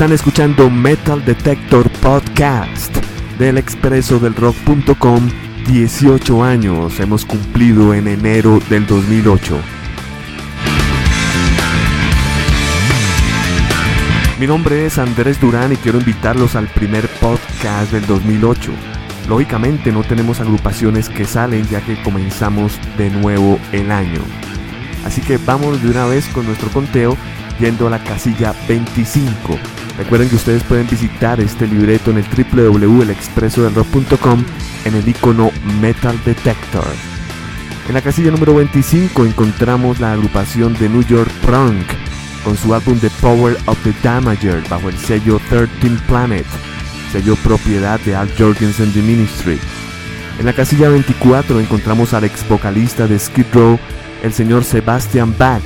Están escuchando Metal Detector Podcast del expreso del rock.com. 18 años hemos cumplido en enero del 2008. Mi nombre es Andrés Durán y quiero invitarlos al primer podcast del 2008. Lógicamente no tenemos agrupaciones que salen ya que comenzamos de nuevo el año. Así que vamos de una vez con nuestro conteo yendo a la casilla 25. Recuerden que ustedes pueden visitar este libreto en el www.elexpresodelrock.com en el icono Metal Detector. En la casilla número 25 encontramos la agrupación de New York Prunk con su álbum The Power of the Damager bajo el sello 13 Planet, sello propiedad de Al Jorgensen The Ministry. En la casilla 24 encontramos al ex vocalista de Skid Row, el señor Sebastian Bach,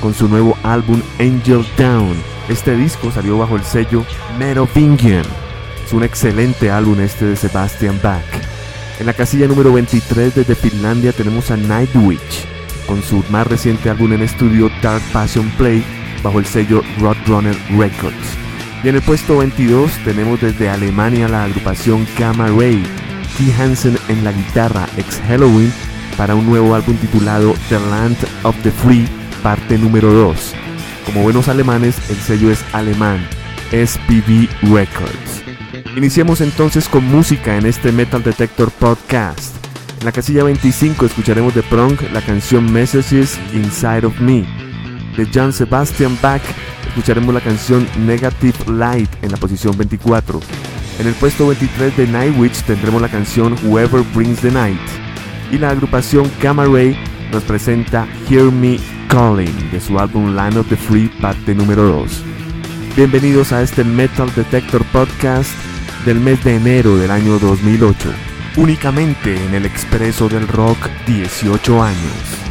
con su nuevo álbum Angel Down. Este disco salió bajo el sello Merovingian. Es un excelente álbum este de Sebastian Bach. En la casilla número 23 desde Finlandia tenemos a Nightwish con su más reciente álbum en estudio Dark Passion Play bajo el sello Roadrunner Records. Y en el puesto 22 tenemos desde Alemania la agrupación Gamma Ray, T. Hansen en la guitarra ex Halloween para un nuevo álbum titulado The Land of the Free, parte número 2. Como buenos alemanes, el sello es alemán, SPV Records. Iniciemos entonces con música en este Metal Detector Podcast. En la casilla 25 escucharemos de Prong la canción Messages Inside of Me de John Sebastian Bach escucharemos la canción Negative Light en la posición 24. En el puesto 23 de Nightwish tendremos la canción Whoever Brings the Night. Y la agrupación Gamma Ray nos presenta Hear Me Calling de su álbum Land of the Free parte número 2. Bienvenidos a este Metal Detector Podcast del mes de enero del año 2008. Únicamente en el Expreso del Rock 18 años.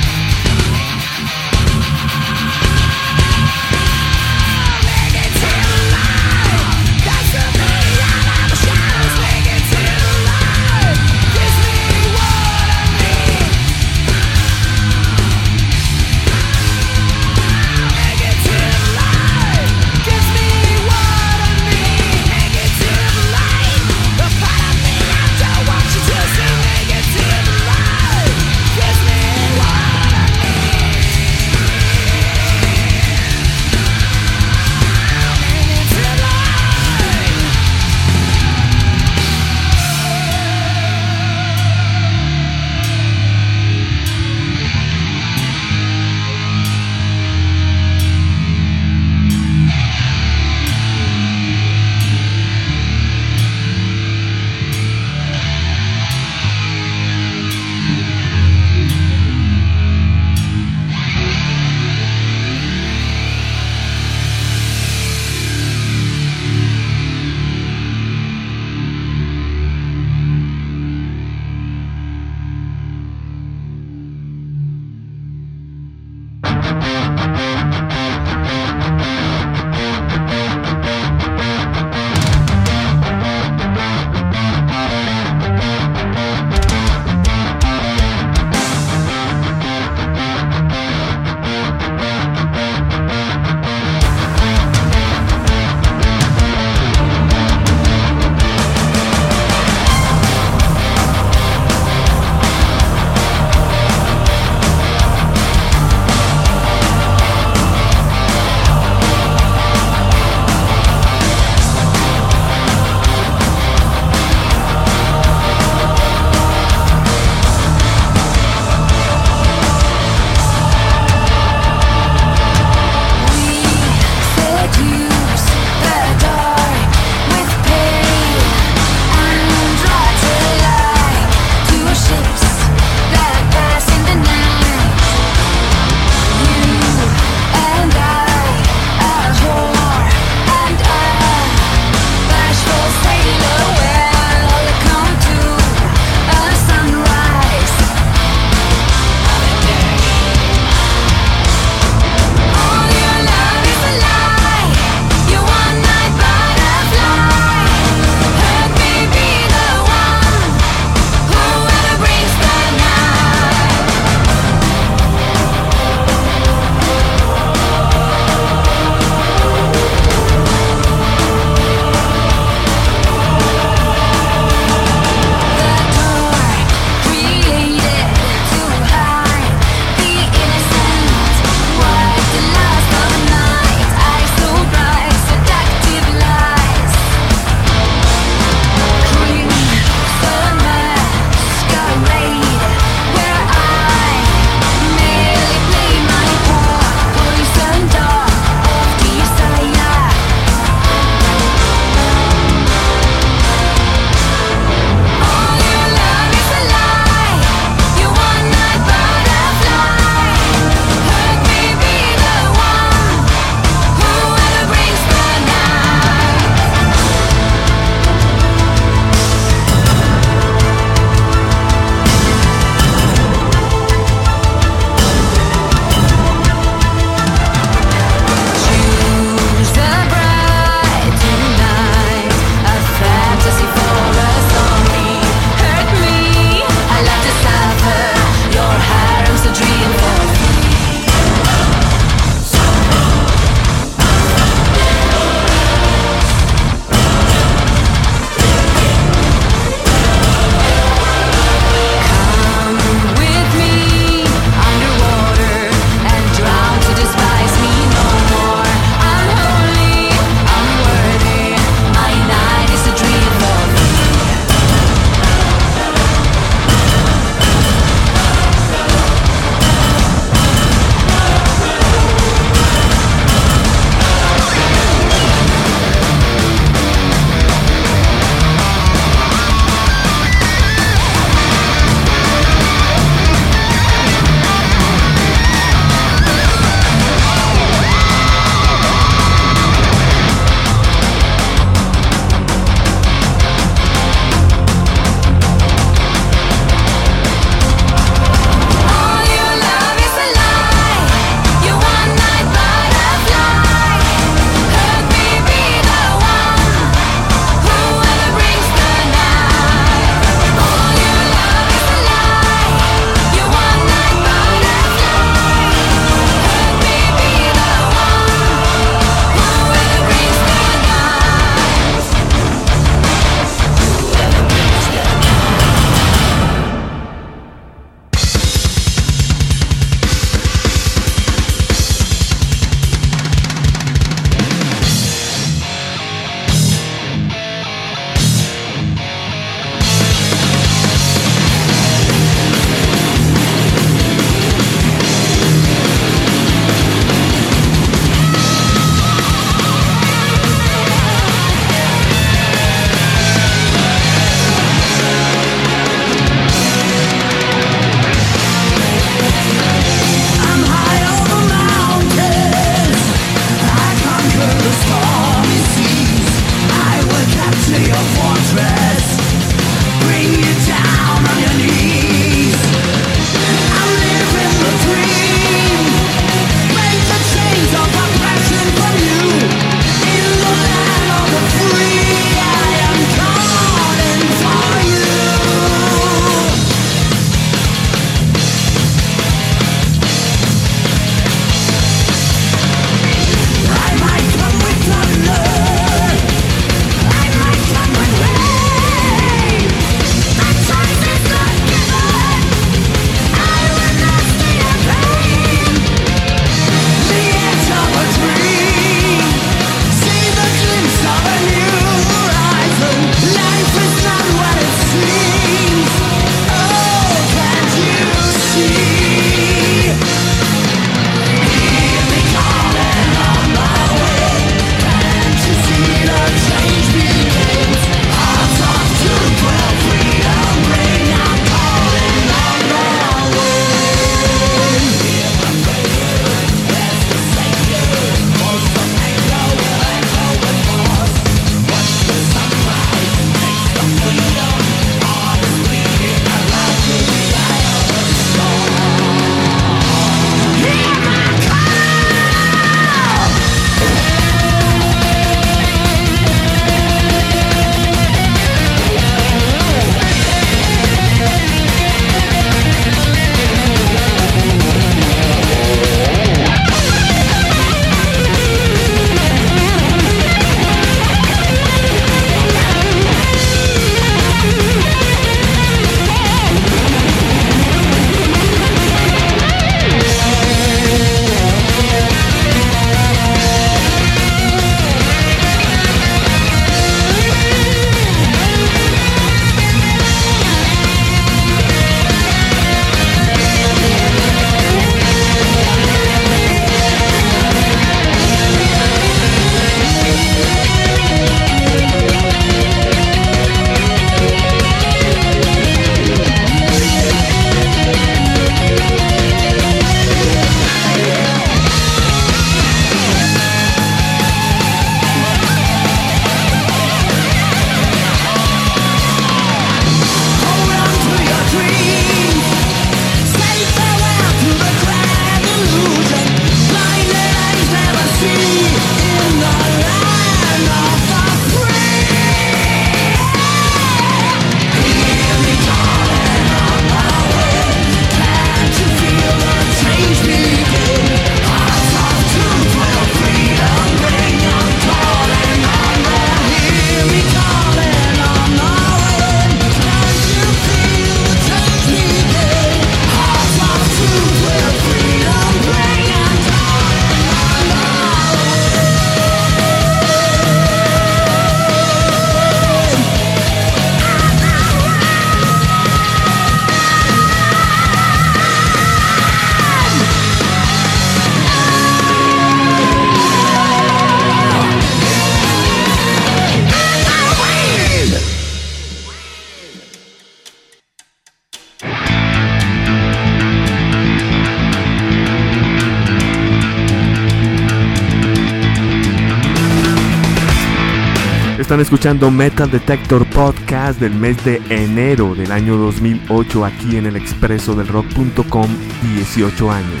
Están escuchando Metal Detector Podcast del mes de enero del año 2008 aquí en el expreso del rock.com 18 años.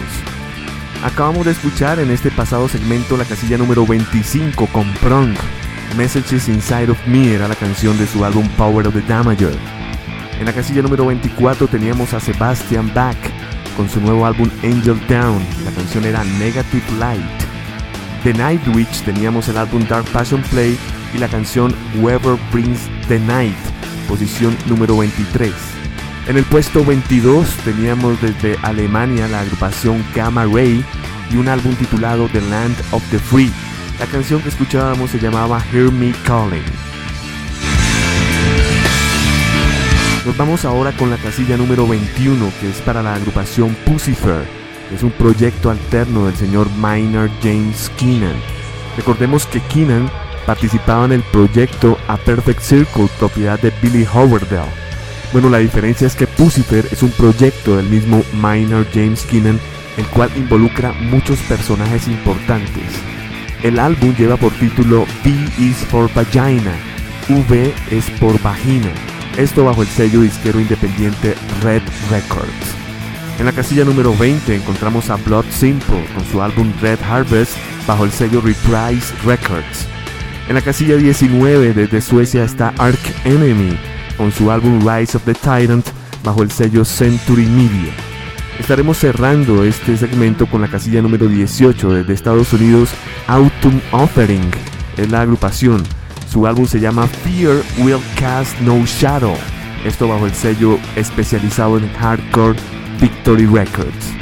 Acabamos de escuchar en este pasado segmento la casilla número 25 con Prong. Messages Inside of Me era la canción de su álbum Power of the Damager. En la casilla número 24 teníamos a Sebastian Bach con su nuevo álbum Angel Down. La canción era Negative Light. De Nightwitch teníamos el álbum Dark Passion Play y la canción Whoever Brings the Night, posición número 23. En el puesto 22 teníamos desde Alemania la agrupación Gamma Ray y un álbum titulado The Land of the Free. La canción que escuchábamos se llamaba Hear Me Calling. Nos vamos ahora con la casilla número 21 que es para la agrupación Pucifer, es un proyecto alterno del señor Minor James Keenan. Recordemos que Keenan participaba en el proyecto A Perfect Circle, propiedad de Billy Howardell. Bueno, la diferencia es que Pucifer es un proyecto del mismo Minor James Keenan, el cual involucra muchos personajes importantes. El álbum lleva por título V is for Vagina, V es por vagina, esto bajo el sello disquero independiente Red Records. En la casilla número 20 encontramos a Blood Simple con su álbum Red Harvest bajo el sello Reprise Records. En la casilla 19 desde Suecia está Ark Enemy con su álbum Rise of the Tyrant bajo el sello Century Media. Estaremos cerrando este segmento con la casilla número 18 desde Estados Unidos, Autumn Offering, es la agrupación. Su álbum se llama Fear Will Cast No Shadow, esto bajo el sello especializado en hardcore Victory Records.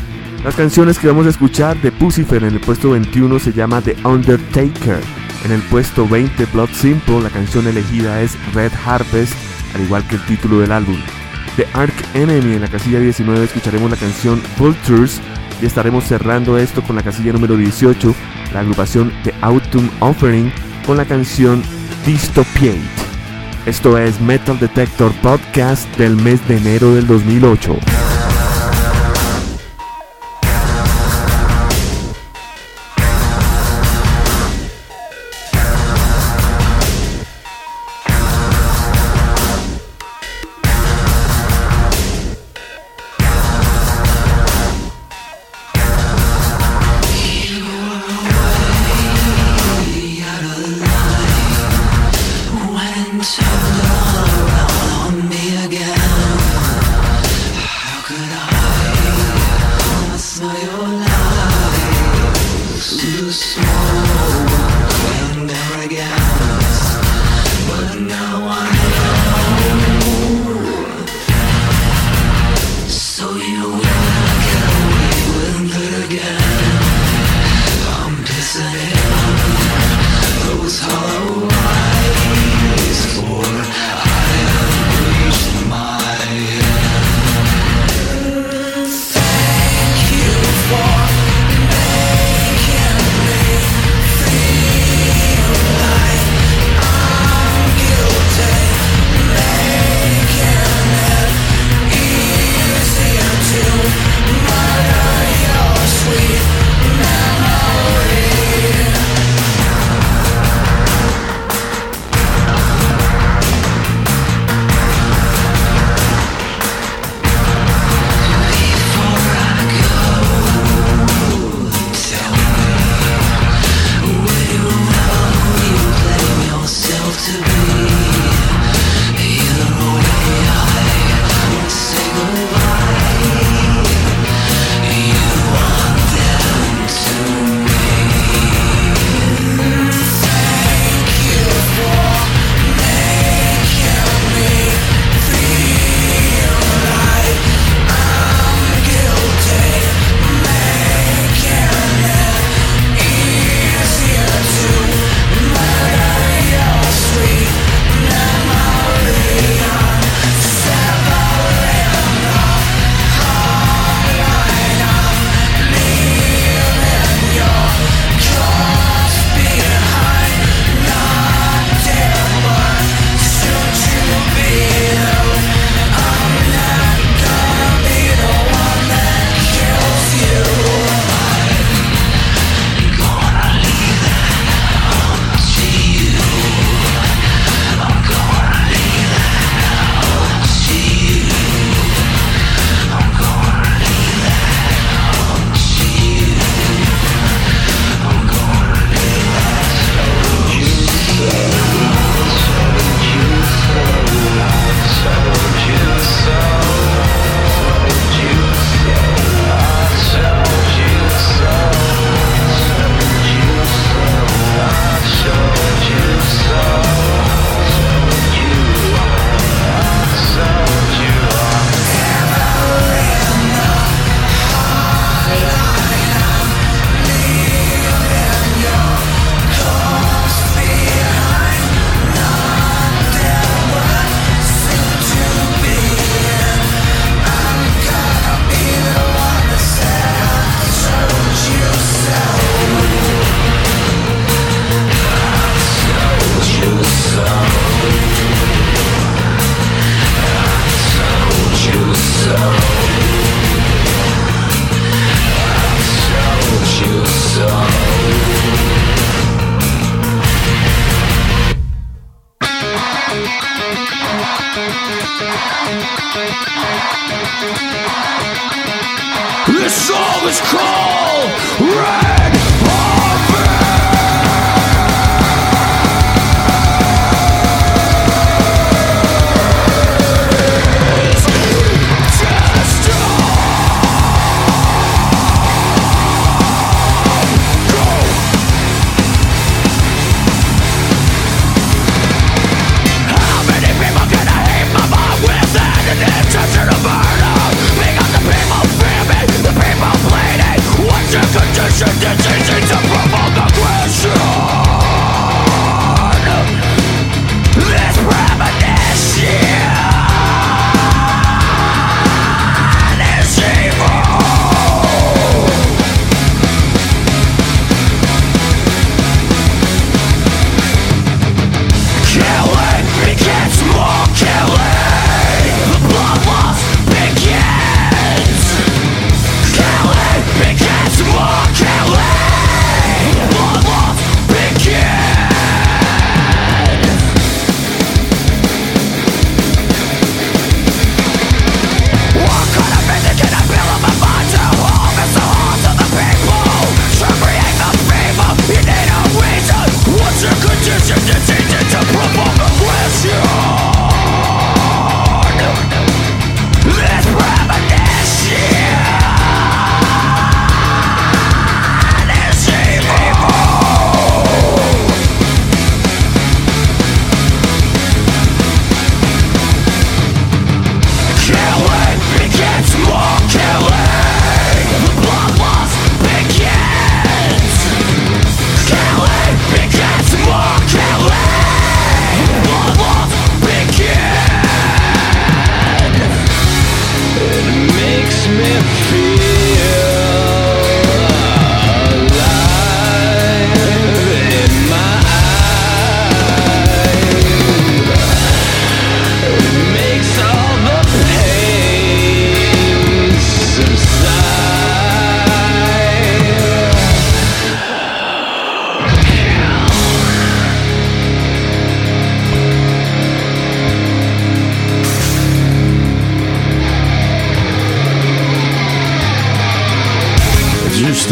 Las canciones que vamos a escuchar de Pucifer en el puesto 21 se llama The Undertaker, en el puesto 20, Blood Simple, la canción elegida es Red Harvest, al igual que el título del álbum. The Ark Enemy, en la casilla 19 escucharemos la canción Vultures y estaremos cerrando esto con la casilla número 18, la agrupación The Autumn Offering, con la canción Dystopiate. Esto es Metal Detector Podcast del mes de enero del 2008.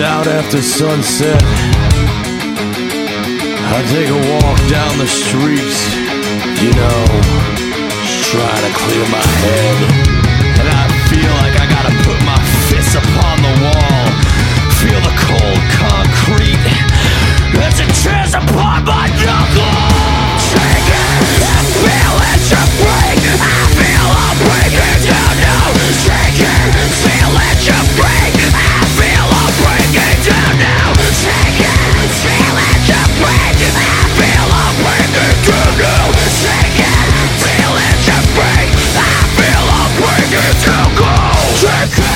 After sunset. I take a walk down the streets, you know, try to clear my head. And I feel like I gotta put my fists upon the wall, feel the cold concrete as it tears apart my knuckles. And feel it to break. I feel I'm breaking down now. It, feel it to break. Take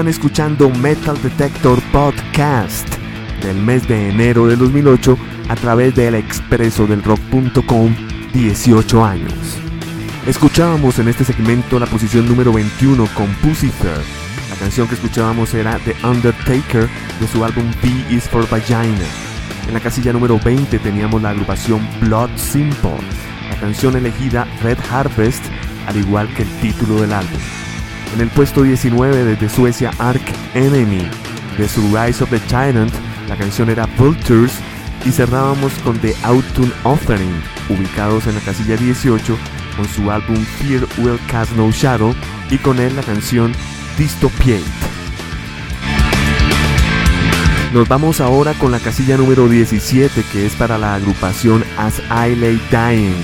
Están escuchando Metal Detector Podcast del mes de enero de 2008 a través del expreso del rock.com 18 años. Escuchábamos en este segmento la posición número 21 con Pussifer. La canción que escuchábamos era The Undertaker de su álbum B is for Vagina. En la casilla número 20 teníamos la agrupación Blood Simple, la canción elegida Red Harvest, al igual que el título del álbum. En el puesto 19 desde Suecia Ark Enemy, de su Rise of the Giant, la canción era Vultures y cerrábamos con The Autumn Offering, ubicados en la casilla 18 con su álbum Fear Will Cast No Shadow y con él la canción Dystopiate. Nos vamos ahora con la casilla número 17 que es para la agrupación As I Lay Dying.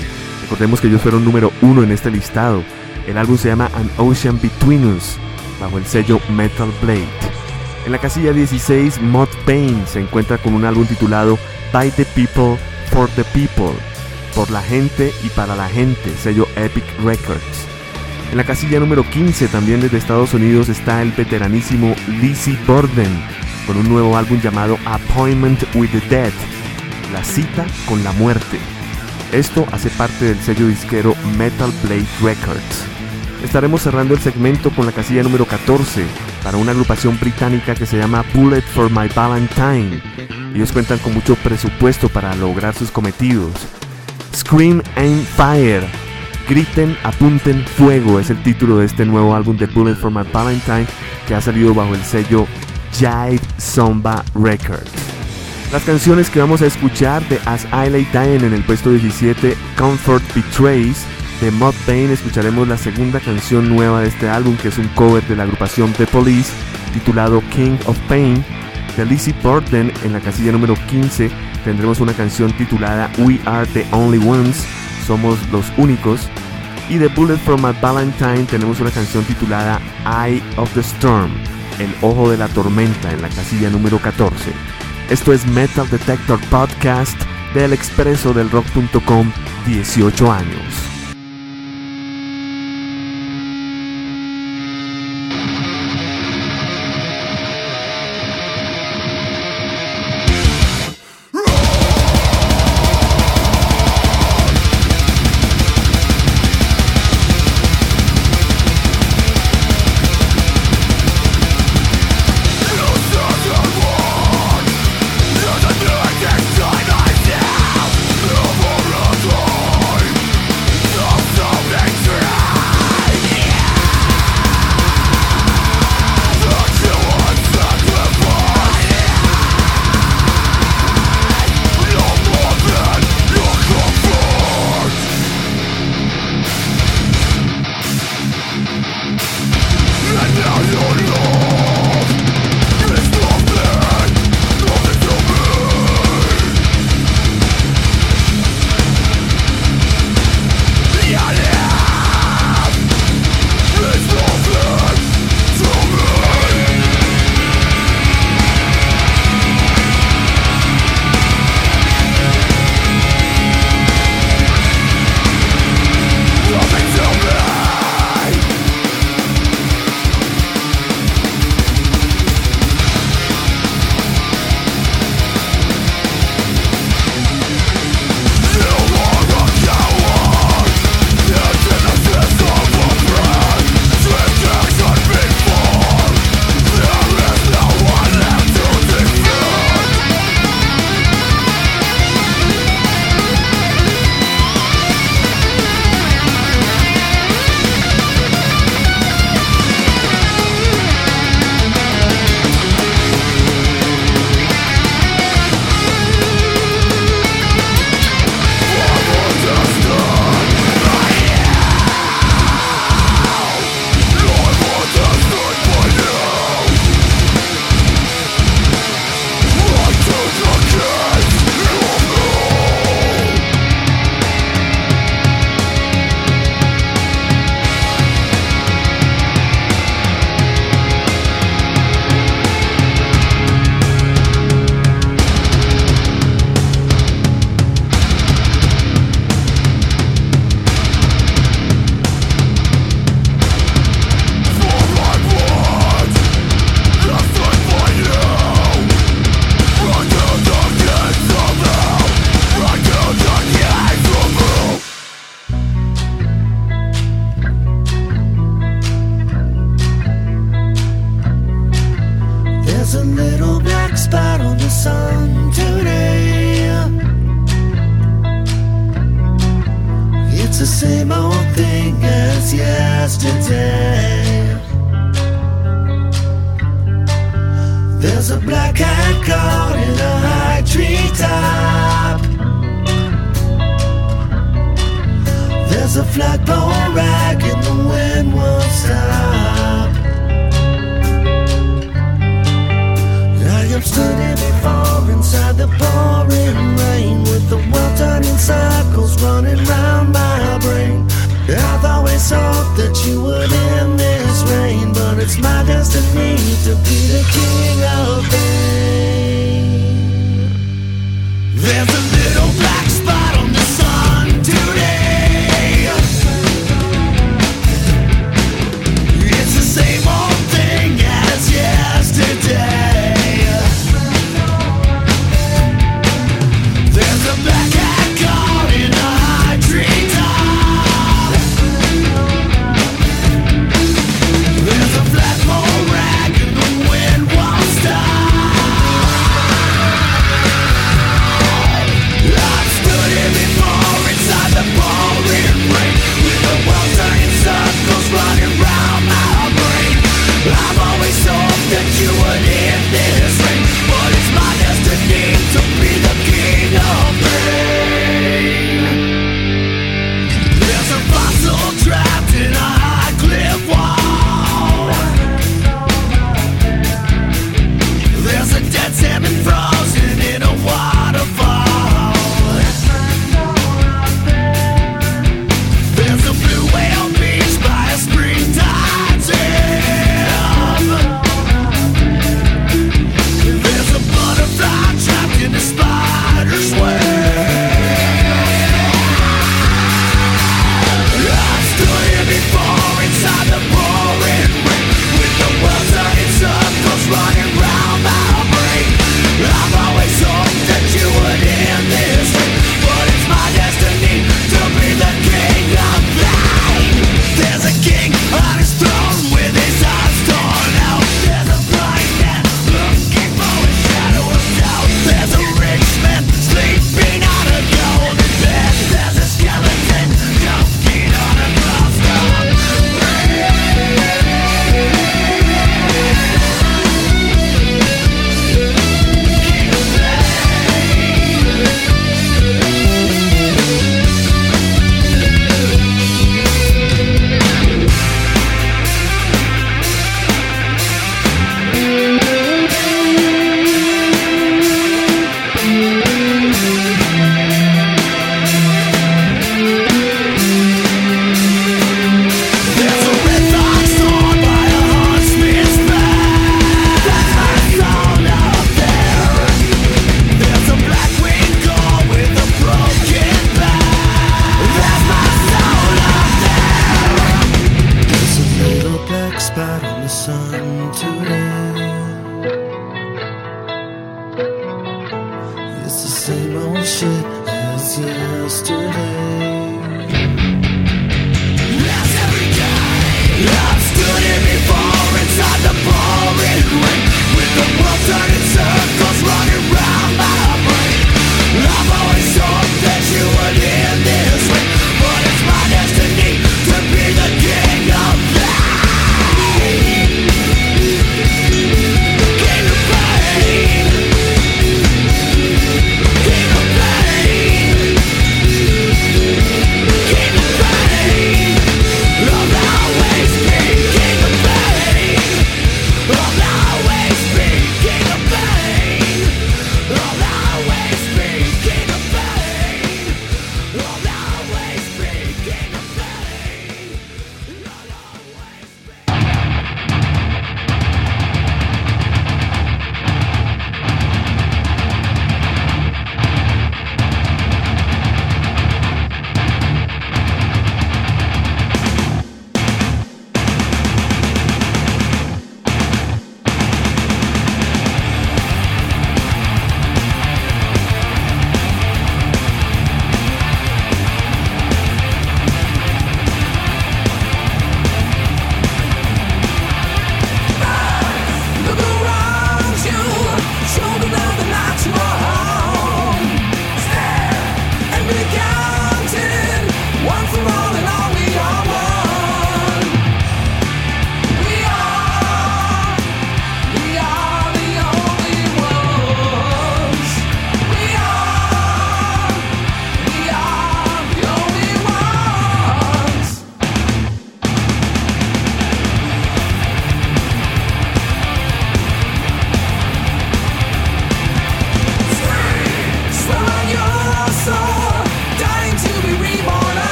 Recordemos que ellos fueron número 1 en este listado. El álbum se llama An Ocean Between Us, bajo el sello Metal Blade. En la casilla 16, Mod Pain se encuentra con un álbum titulado By the People, For the People, por la gente y para la gente, sello Epic Records. En la casilla número 15, también desde Estados Unidos, está el veteranísimo Lizzie Borden, con un nuevo álbum llamado Appointment with the Dead, la cita con la muerte. Esto hace parte del sello disquero Metal Blade Records. Estaremos cerrando el segmento con la casilla número 14 para una agrupación británica que se llama Bullet for My Valentine. Ellos cuentan con mucho presupuesto para lograr sus cometidos. Scream and Fire. Griten, apunten, fuego es el título de este nuevo álbum de Bullet for My Valentine que ha salido bajo el sello Jive Zomba Records. Las canciones que vamos a escuchar de As I Lay Dying en el puesto 17, Comfort Betrays, de Mod Pain escucharemos la segunda canción nueva de este álbum que es un cover de la agrupación The Police titulado King of Pain. De Lizzie Borden en la casilla número 15 tendremos una canción titulada We Are the Only Ones, Somos los Únicos. Y de Bullet from My Valentine tenemos una canción titulada Eye of the Storm, El Ojo de la Tormenta en la casilla número 14. Esto es Metal Detector Podcast del expreso del rock.com 18 años.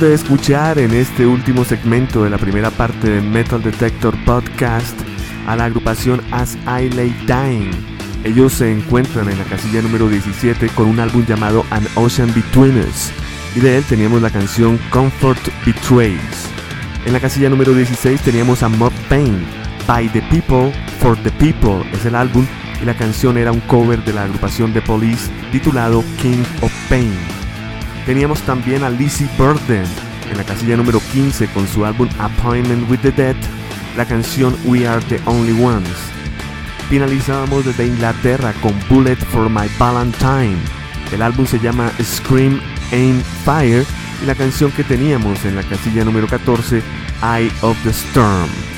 De escuchar en este último segmento de la primera parte de Metal Detector Podcast a la agrupación As I Lay Dying. Ellos se encuentran en la casilla número 17 con un álbum llamado An Ocean Between Us y de él teníamos la canción Comfort Betrays. En la casilla número 16 teníamos a Mob Pain, By the People, For the People es el álbum y la canción era un cover de la agrupación The Police titulado King of Pain. Teníamos también a Lizzie Burden en la casilla número 15 con su álbum Appointment with the Dead, la canción We Are the Only Ones. Finalizábamos desde Inglaterra con Bullet for My Valentine. El álbum se llama Scream Aim Fire y la canción que teníamos en la casilla número 14, Eye of the Storm.